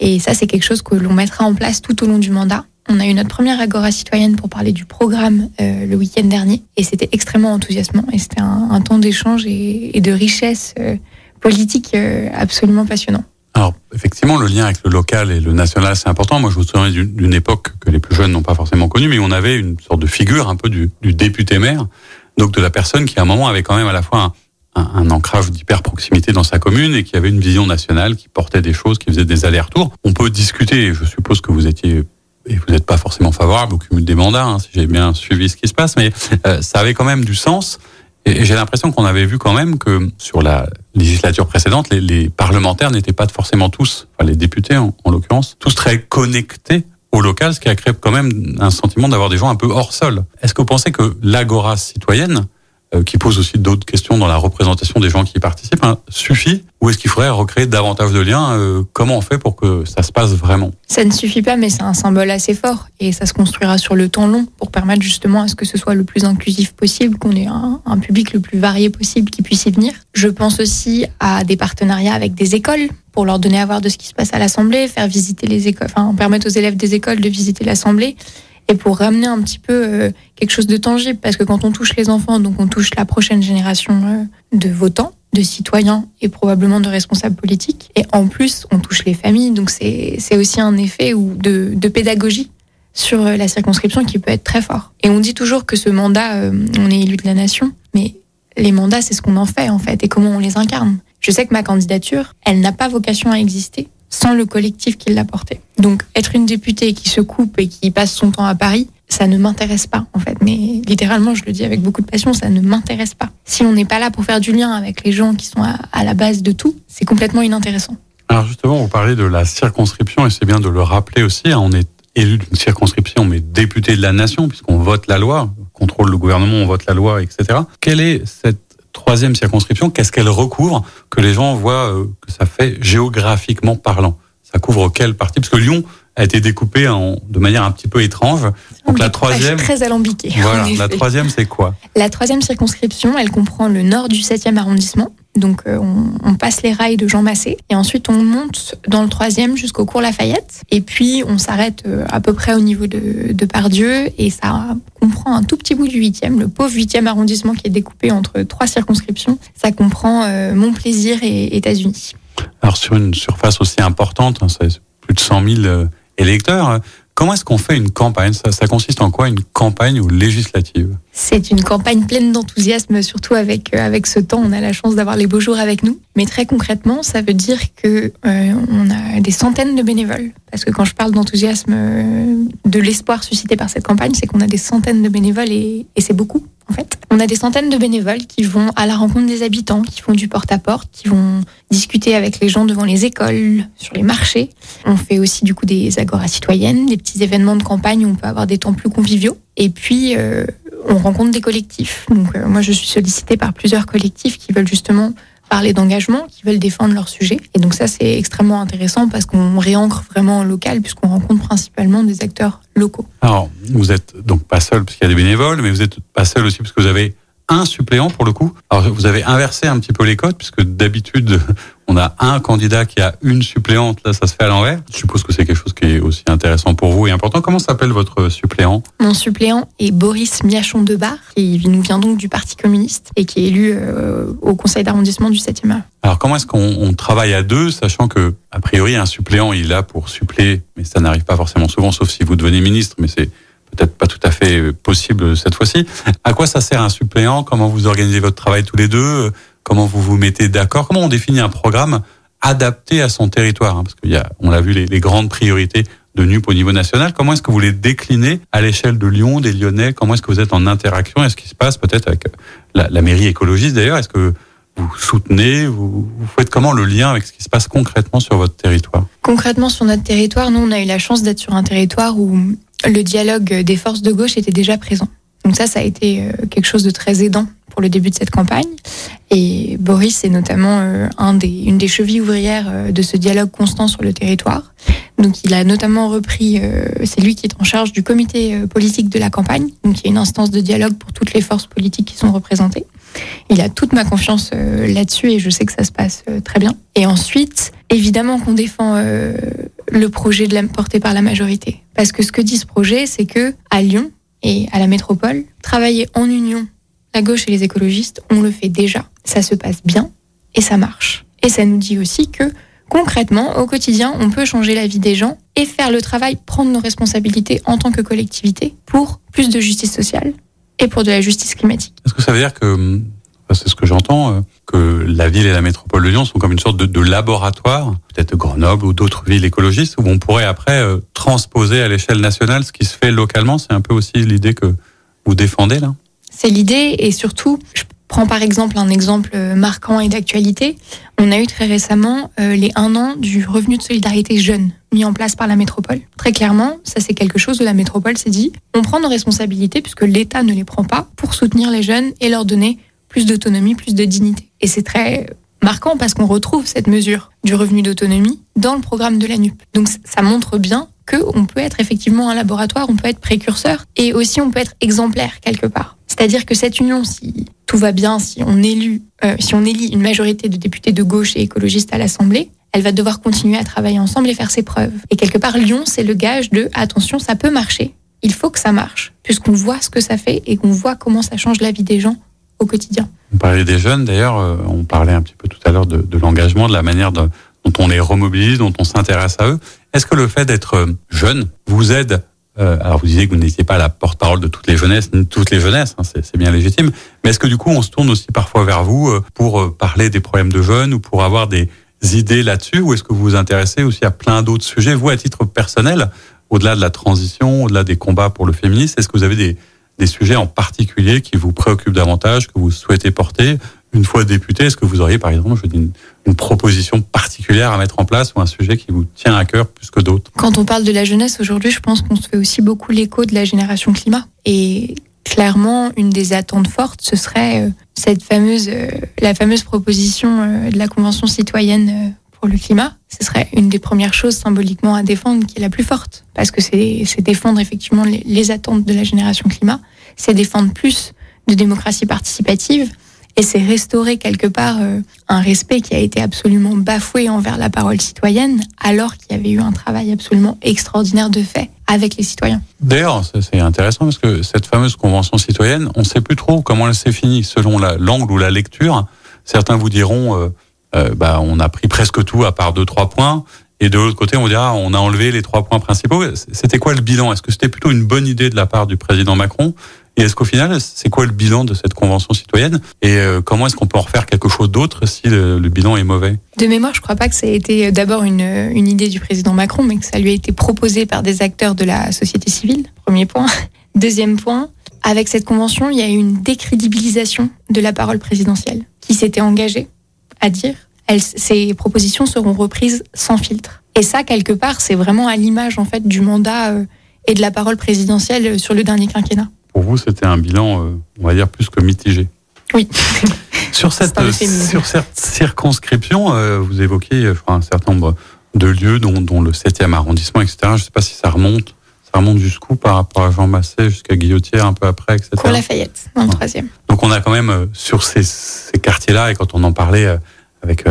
Et ça, c'est quelque chose que l'on mettra en place tout au long du mandat. On a eu notre première agora citoyenne pour parler du programme euh, le week-end dernier, et c'était extrêmement enthousiasmant. Et c'était un, temps d'échange et, et, de richesse euh, politique euh, absolument passionnant. Alors, effectivement, le lien avec le local et le national, c'est important. Moi, je me souviens d'une époque que les plus jeunes n'ont pas forcément connue, mais on avait une sorte de figure un peu du, député-maire, donc de la personne qui, à un moment, avait quand même à la fois un ancrage d'hyper proximité dans sa commune et qui avait une vision nationale, qui portait des choses, qui faisait des allers-retours. On peut discuter, je suppose que vous étiez et vous n'êtes pas forcément favorable au cumul des mandats, hein, si j'ai bien suivi ce qui se passe, mais euh, ça avait quand même du sens. Et j'ai l'impression qu'on avait vu quand même que sur la législature précédente, les, parlementaires n'étaient pas forcément tous, enfin les députés en, en l'occurrence, tous très connectés au local, ce qui a créé quand même un sentiment d'avoir des gens un peu hors sol. Est-ce que vous pensez que l'agora citoyenne, qui pose aussi d'autres questions dans la représentation des gens qui y participent, hein, suffit Ou est-ce qu'il faudrait recréer davantage de liens euh, Comment on fait pour que ça se passe vraiment? Ça ne suffit pas, mais c'est un symbole assez fort et ça se construira sur le temps long pour permettre justement à ce que ce soit le plus inclusif possible, qu'on ait un, un public le plus varié possible qui puisse y venir. Je pense aussi à des partenariats avec des écoles pour leur donner à voir de ce qui se passe à l'Assemblée, faire visiter les écoles, enfin permettre aux élèves des écoles de visiter l'Assemblée et pour ramener un petit peu euh, quelque chose de tangible, parce que quand on touche les enfants, donc on touche la prochaine génération euh, de votants, de citoyens et probablement de responsables politiques. Et en plus, on touche les familles, donc c'est aussi un effet ou de, de pédagogie sur euh, la circonscription qui peut être très fort. Et on dit toujours que ce mandat, euh, on est élu de la nation, mais les mandats, c'est ce qu'on en fait en fait et comment on les incarne. Je sais que ma candidature, elle n'a pas vocation à exister sans le collectif qui l'a porté. Donc être une députée qui se coupe et qui passe son temps à Paris, ça ne m'intéresse pas en fait. Mais littéralement, je le dis avec beaucoup de passion, ça ne m'intéresse pas. Si on n'est pas là pour faire du lien avec les gens qui sont à, la base de tout, c'est complètement inintéressant. Alors justement, vous parlez de la circonscription et c'est bien de le rappeler aussi. On est élu d'une circonscription, mais député de la nation puisqu'on vote la loi, on contrôle le gouvernement, on vote la loi, etc. Quelle est cette troisième circonscription, qu'est-ce qu'elle recouvre que les gens voient euh, que ça fait géographiquement parlant? Ça couvre quelle partie? Parce que Lyon a été découpé en, de manière un petit peu étrange. Donc la troisième, très alambiqué. Voilà, la troisième, c'est quoi? La troisième circonscription, elle comprend le nord du 7e arrondissement. Donc euh, on, passe les rails de Jean Massé et ensuite on monte dans le troisième jusqu'au cours Lafayette et puis on s'arrête euh, à peu près au niveau de, de Pardieu et ça comprend un tout petit bout du huitième, le pauvre huitième arrondissement qui est découpé entre trois circonscriptions. Ça comprend euh, Montplaisir et États-Unis. Alors sur une surface aussi importante, hein, plus de 100 000 électeurs. Comment est-ce qu'on fait une campagne? Ça, consiste en quoi une campagne législative? C'est une campagne pleine d'enthousiasme, surtout avec euh, avec ce temps. On a la chance d'avoir les beaux jours avec nous. Mais très concrètement, ça veut dire que euh, on a des centaines de bénévoles. Parce que quand je parle d'enthousiasme, euh, de l'espoir suscité par cette campagne, c'est qu'on a des centaines de bénévoles et c'est beaucoup en fait. On a des centaines de bénévoles qui vont à la rencontre des habitants, qui font du porte-à-porte, qui vont discuter avec les gens devant les écoles, sur les marchés. On fait aussi du coup des agoras citoyennes, des petits événements de campagne où on peut avoir des temps plus conviviaux. Et puis, euh, on rencontre des collectifs. Donc, euh, moi, je suis sollicitée par plusieurs collectifs qui veulent justement parler d'engagement, qui veulent défendre leur sujet. Et donc ça, c'est extrêmement intéressant parce qu'on réancre vraiment en local puisqu'on rencontre principalement des acteurs locaux. Alors, vous êtes donc pas seul parce qu'il y a des bénévoles, mais vous êtes pas seul aussi parce que vous avez un suppléant pour le coup. Alors vous avez inversé un petit peu les codes puisque d'habitude on a un candidat qui a une suppléante. Là, ça se fait à l'envers. Je suppose que c'est quelque chose qui est aussi intéressant pour vous et important. Comment s'appelle votre suppléant? Mon suppléant est Boris Miachon Debar, qui nous vient donc du Parti communiste et qui est élu euh, au conseil d'arrondissement du 7e art. Alors comment est-ce qu'on travaille à deux, sachant que a priori un suppléant il est là pour suppléer, mais ça n'arrive pas forcément souvent, sauf si vous devenez ministre, mais c'est peut-être pas tout à fait possible cette fois-ci. À quoi ça sert un suppléant? Comment vous organisez votre travail tous les deux? Comment vous vous mettez d'accord? Comment on définit un programme adapté à son territoire? Hein? Parce qu'il y a, on l'a vu, les, grandes priorités de NUP au niveau national. Comment est-ce que vous les déclinez à l'échelle de Lyon, des Lyonnais? Comment est-ce que vous êtes en interaction? Est-ce qu'il se passe peut-être avec la, la, mairie écologiste d'ailleurs? Est-ce que vous soutenez? Vous faites comment le lien avec ce qui se passe concrètement sur votre territoire? Concrètement sur notre territoire, nous on a eu la chance d'être sur un territoire où le dialogue des forces de gauche était déjà présent. Donc ça, ça a été euh, quelque chose de très aidant pour le début de cette campagne. Et Boris est notamment euh, une des chevilles ouvrières euh, de ce dialogue constant sur le territoire. Donc il a notamment repris, c'est lui qui est en charge du comité politique de la campagne, donc il y a une instance de dialogue pour toutes les forces politiques qui sont représentées. Il a toute ma confiance là-dessus et je sais que ça se passe très bien. Et ensuite, évidemment qu'on défend le projet de la, porté par la majorité. Parce que ce que dit ce projet, c'est que à Lyon et à la métropole, travailler en union, la gauche et les écologistes, on le fait déjà. Ça se passe bien et ça marche. Et ça nous dit aussi que concrètement, au quotidien, on peut changer la vie des gens et faire le travail, prendre nos responsabilités en tant que collectivité pour plus de justice sociale et pour de la justice climatique. Est-ce que ça veut dire que c'est ce que j'entends, euh, que la ville et la métropole de Lyon sont comme une sorte de, laboratoire, peut-être Grenoble ou d'autres villes écologistes, où on pourrait après euh, transposer à l'échelle nationale ce qui se fait localement. C'est un peu aussi l'idée que vous défendez là C'est l'idée et surtout, je prends par exemple un exemple marquant et d'actualité. On a eu très récemment euh, les un an du revenu de solidarité jeune mis en place par la métropole. Très clairement, ça c'est quelque chose de la métropole s'est dit, on prend nos responsabilités puisque l'État ne les prend pas pour soutenir les jeunes et leur donner plus d'autonomie, plus de dignité. Et c'est très marquant parce qu'on retrouve cette mesure du revenu d'autonomie dans le programme de la NUP. Donc ça montre bien qu'on peut être effectivement un laboratoire, on peut être précurseur et aussi on peut être exemplaire quelque part. C'est-à-dire que cette union, si tout va bien, si on élu, euh, si on élit une majorité de députés de gauche et écologistes à l'Assemblée, elle va devoir continuer à travailler ensemble et faire ses preuves. Et quelque part, Lyon, c'est le gage de attention, ça peut marcher. Il faut que ça marche, puisqu'on voit ce que ça fait et qu'on voit comment ça change la vie des gens au quotidien. On parlait des jeunes d'ailleurs, euh, on parlait un petit peu tout à l'heure de, de l'engagement, de la manière dont on les remobilise, dont on s'intéresse à eux. Est-ce que le fait d'être euh, jeune vous aide euh, alors vous disiez que vous n'étiez pas la porte-parole de toutes les jeunesses, ni toutes les jeunesses, hein, c'est bien légitime. Mais est-ce que du coup on se tourne aussi parfois vers vous pour parler des problèmes de jeunes ou pour avoir des idées là-dessus Ou est-ce que vous vous intéressez aussi à plein d'autres sujets, vous à titre personnel, au-delà de la transition, au-delà des combats pour le féminisme? Est-ce que vous avez des, des sujets en particulier qui vous préoccupent davantage, que vous souhaitez porter une fois député, est-ce que vous auriez, par exemple, je dis une, une, proposition particulière à mettre en place ou un sujet qui vous tient à cœur plus que d'autres? Quand on parle de la jeunesse aujourd'hui, je pense qu'on se fait aussi beaucoup l'écho de la génération climat. Et clairement, une des attentes fortes, ce serait euh, cette fameuse, euh, la fameuse proposition euh, de la Convention citoyenne pour le climat. Ce serait une des premières choses symboliquement à défendre qui est la plus forte. Parce que c'est défendre effectivement les, attentes de la génération climat. C'est défendre plus de démocratie participative et c'est restaurer quelque part euh, un respect qui a été absolument bafoué envers la parole citoyenne, alors qu'il y avait eu un travail absolument extraordinaire de fait avec les citoyens. D'ailleurs, c'est intéressant parce que cette fameuse convention citoyenne, on ne sait plus trop comment elle s'est finie selon l'angle ou la lecture. Certains vous diront, euh, euh, bah, on a pris presque tout à part deux trois points. Et de l'autre côté, on dira, on a enlevé les trois points principaux. C'était quoi le bilan? Est-ce que c'était plutôt une bonne idée de la part du président Macron? Et est-ce qu'au final, c'est quoi le bilan de cette convention citoyenne? Et euh, comment est-ce qu'on peut en refaire quelque chose d'autre si le, bilan est mauvais? De mémoire, je ne crois pas que ça ait été d'abord une, une idée du président Macron, mais que ça lui a été proposé par des acteurs de la société civile. Premier point. Deuxième point, avec cette convention, il y a eu une décrédibilisation de la parole présidentielle qui s'était engagée à dire elles, ces propositions seront reprises sans filtre. Et ça, quelque part, c'est vraiment à l'image en fait du mandat euh, et de la parole présidentielle sur le dernier quinquennat pour vous, c'était un bilan, euh, on va dire, plus que mitigé. Oui. sur, cette, sur cette circonscription, euh, vous évoquez euh, un certain nombre de lieux, dont, dont le 7e arrondissement, etc. Je ne sais pas si ça remonte. Ça remonte jusqu'où par rapport à Jean Massé, jusqu'à Guillotière, un peu après, etc. Pour Lafayette, dans le troisième. Donc on a quand même, sur ces, ces quartiers-là, et quand on en parlait avec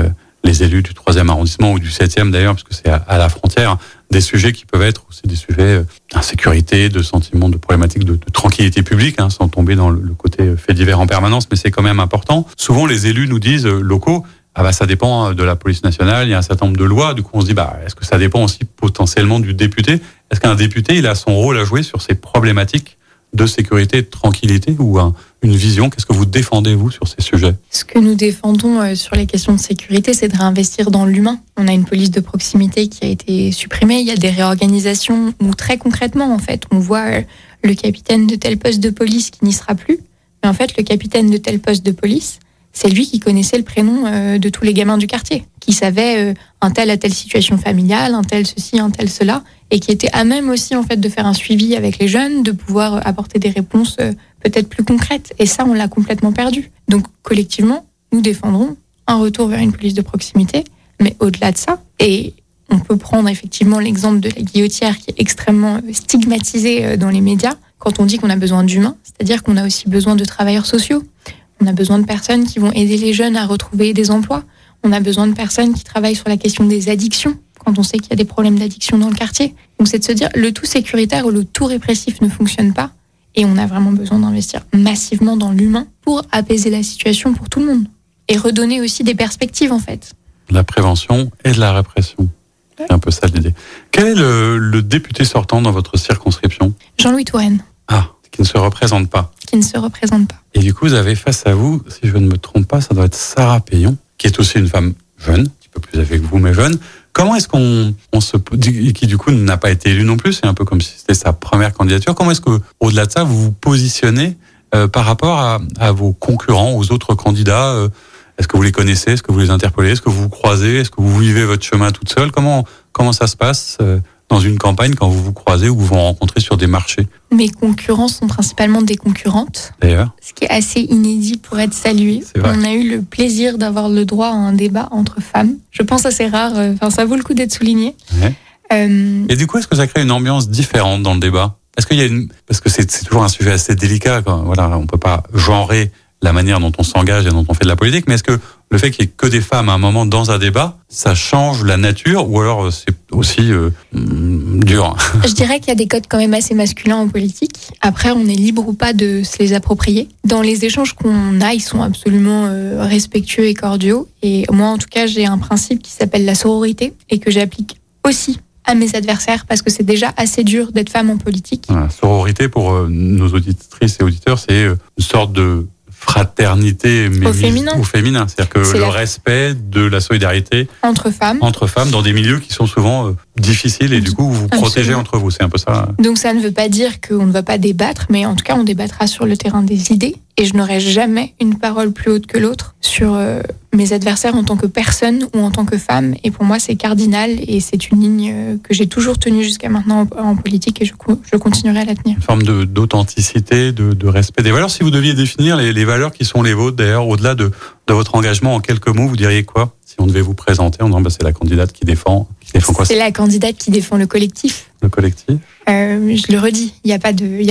les élus du 3e arrondissement ou du 7e d'ailleurs, parce que c'est à, la frontière, des sujets qui peuvent être aussi des sujets euh, d'insécurité, de sentiments, de problématiques de, tranquillité publique, hein, sans tomber dans le, côté fait divers en permanence, mais c'est quand même important. Souvent, les élus nous disent euh, locaux, ah bah ça dépend euh, de la police nationale, il y a un certain nombre de lois, du coup on se dit bah est-ce que ça dépend aussi potentiellement du député? Est-ce qu'un député il a son rôle à jouer sur ces problématiques de sécurité, de tranquillité ou une vision? Qu'est-ce que vous défendez, vous, sur ces sujets? Ce que nous défendons euh, sur les questions de sécurité, c'est de réinvestir dans l'humain. On a une police de proximité qui a été supprimée, il y a des réorganisations où très concrètement, en fait, on voit euh, le capitaine de tel poste de police qui n'y sera plus. Mais en fait, le capitaine de tel poste de police, c'est lui qui connaissait le prénom euh, de tous les gamins du quartier, qui savait un tel à telle situation familiale, un tel ceci, un tel cela, et qui était à même aussi en fait de faire un suivi avec les jeunes, de pouvoir apporter des réponses euh, peut-être plus concrètes. Et ça, on l'a complètement perdu. Donc collectivement, nous défendrons un retour vers une police de proximité, mais au-delà de ça, et on peut prendre effectivement l'exemple de la guillotière qui est extrêmement stigmatisée euh, dans les médias quand on dit qu'on a besoin d'humains, c'est-à-dire qu'on a aussi besoin de travailleurs sociaux. On a besoin de personnes qui vont aider les jeunes à retrouver des emplois. On a besoin de personnes qui travaillent sur la question des addictions quand on sait qu'il y a des problèmes d'addiction dans le quartier. Donc c'est de se dire le tout sécuritaire ou le tout répressif ne fonctionne pas et on a vraiment besoin d'investir massivement dans l'humain pour apaiser la situation pour tout le monde et redonner aussi des perspectives en fait. La prévention et de la répression. C'est un peu ça l'idée. Quel est le, député sortant dans votre circonscription? Jean-Louis Touraine. Ah, qui ne se représente pas. Qui ne se représente pas. Et du coup, vous avez face à vous, si je ne me trompe pas, ça doit être Sarah Payon, qui est aussi une femme jeune, un petit peu plus avec vous, mais jeune, Comment est-ce qu'on on se qui du coup n'a pas été élu non plus, c'est un peu comme si c'était sa première candidature. Comment est-ce que au-delà de ça vous vous positionnez euh, par rapport à, à, vos concurrents, aux autres candidats euh, Est-ce que vous les connaissez Est-ce que vous les interpellez Est-ce que vous vous croisez Est-ce que vous vivez votre chemin toute seule? Comment comment ça se passe euh, dans une campagne quand vous vous croisez ou vous vous rencontrez sur des marchés Mes concurrents sont principalement des concurrentes. D'ailleurs. Ce qui est assez inédit pour être salué. On a eu le plaisir d'avoir le droit à un débat entre femmes. Je pense assez rare. Euh, enfin, ça vaut le coup d'être souligné. Euh... Et du coup, est-ce que ça crée une ambiance différente dans le débat? Est-ce qu'il y a une parce que c'est toujours un sujet assez délicat. Quand, voilà, on peut pas genrer la manière dont on s'engage et dont on fait de la politique, mais est-ce que le fait qu'il y ait que des femmes à un moment dans un débat, ça change la nature ou alors c'est aussi euh, mm, dur Je dirais qu'il y a des codes quand même assez masculins en politique. Après, on est libre ou pas de se les approprier. Dans les échanges qu'on a, ils sont absolument euh, respectueux et cordiaux. Et moi, en tout cas, j'ai un principe qui s'appelle la sororité et que j'applique aussi à mes adversaires parce que c'est déjà assez dur d'être femme en politique. La sororité, pour euh, nos auditrices et auditeurs, c'est une sorte de fraternité mais au féminin. Au féminin. C'est-à-dire que le respect de la solidarité entre femmes. Entre femmes dans des milieux qui sont souvent euh, difficiles et du coup vous vous protégez entre vous. C'est un peu ça. Donc ça ne veut pas dire qu'on ne va pas débattre, mais en tout cas on débattra sur le terrain des idées et je n'aurai jamais une parole plus haute que l'autre sur euh, mes adversaires en tant que personne ou en tant que femme. Et pour moi, c'est cardinal et c'est une ligne euh, que j'ai toujours tenue jusqu'à maintenant en, politique et je, continuerai à la tenir. Une forme d'authenticité, de, de, respect des valeurs. Si vous deviez définir les, les valeurs qui sont les vôtres, d'ailleurs, au-delà de, de, votre engagement en quelques mots, vous diriez quoi? Si on devait vous présenter en disant bah, c'est la candidate qui défend, qui défend quoi C'est la candidate qui défend le collectif. Le collectif euh, Je le redis, il n'y a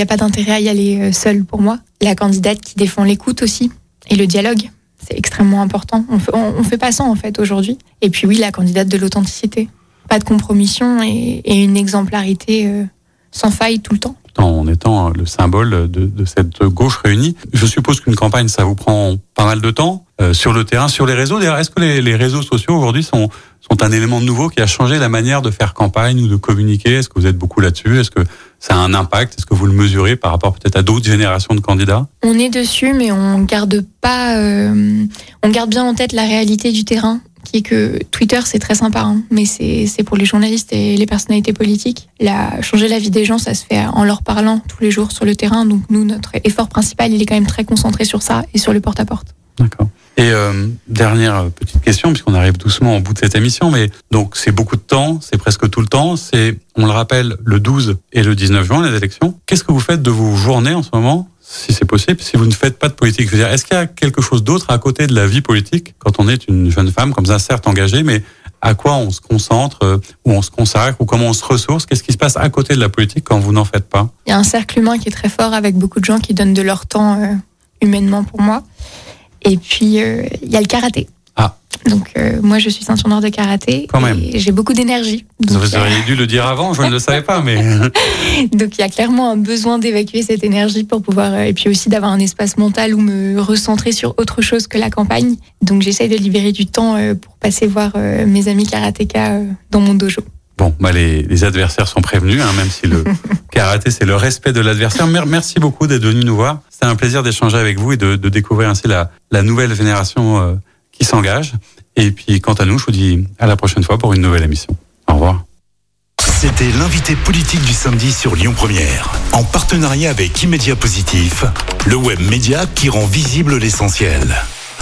pas d'intérêt à y aller seul pour moi la candidate qui défend l'écoute aussi et le dialogue. C'est extrêmement important. On fait, on, fait pas ça en fait aujourd'hui. Et puis oui, la candidate de l'authenticité. Pas de compromission et, une exemplarité euh, sans faille tout le temps. En étant le symbole de, cette gauche réunie. Je suppose qu'une campagne, ça vous prend pas mal de temps euh, sur le terrain, sur les réseaux. D'ailleurs, est-ce que les, les, réseaux sociaux aujourd'hui sont, sont un élément nouveau qui a changé la manière de faire campagne ou de communiquer? Est-ce que vous êtes beaucoup là-dessus? Est-ce que ça a un impact? Est-ce que vous le mesurez par rapport peut-être à d'autres générations de candidats? On est dessus, mais on garde pas. Euh, on garde bien en tête la réalité du terrain qui est que Twitter, c'est très sympa, hein, mais c'est pour les journalistes et les personnalités politiques. La, changer la vie des gens, ça se fait en leur parlant tous les jours sur le terrain. Donc nous, notre effort principal, il est quand même très concentré sur ça et sur le porte-à-porte. D'accord. Et euh, dernière petite question, puisqu'on arrive doucement au bout de cette émission, mais donc c'est beaucoup de temps, c'est presque tout le temps. C'est, on le rappelle, le 12 et le 19 juin, les élections. Qu'est-ce que vous faites de vos journées en ce moment si c'est possible, si vous ne faites pas de politique? Je veux dire, est-ce qu'il y a quelque chose d'autre à côté de la vie politique quand on est une jeune femme comme ça, certes engagée, mais à quoi on se concentre, euh, ou on se consacre, ou comment on se ressource? Qu'est-ce qui se passe à côté de la politique quand vous n'en faites pas? Il y a un cercle humain qui est très fort avec beaucoup de gens qui donnent de leur temps euh, humainement pour moi. Et puis, euh, il y a le karaté. Donc euh, moi je suis ceinture noire de karaté Quand même. et j'ai beaucoup d'énergie. Vous auriez dû le dire avant, je ne le savais pas, mais donc il y a clairement un besoin d'évacuer cette énergie pour pouvoir euh, et puis aussi d'avoir un espace mental où me recentrer sur autre chose que la campagne. Donc j'essaye de libérer du temps euh, pour passer voir mes amis karatéka dans mon dojo. Bon, bah les, les adversaires sont prévenus, hein, même si le karaté c'est le respect de l'adversaire. Merci beaucoup d'être venu nous voir. C'est un plaisir d'échanger avec vous et de, de découvrir ainsi la, la nouvelle génération qui s'engage. Et puis, quant à nous, je vous dis à la prochaine fois pour une nouvelle émission. Au revoir. C'était l'invité politique du samedi sur Lyon Première, en partenariat avec Immédia Positif, le web média qui rend visible l'essentiel.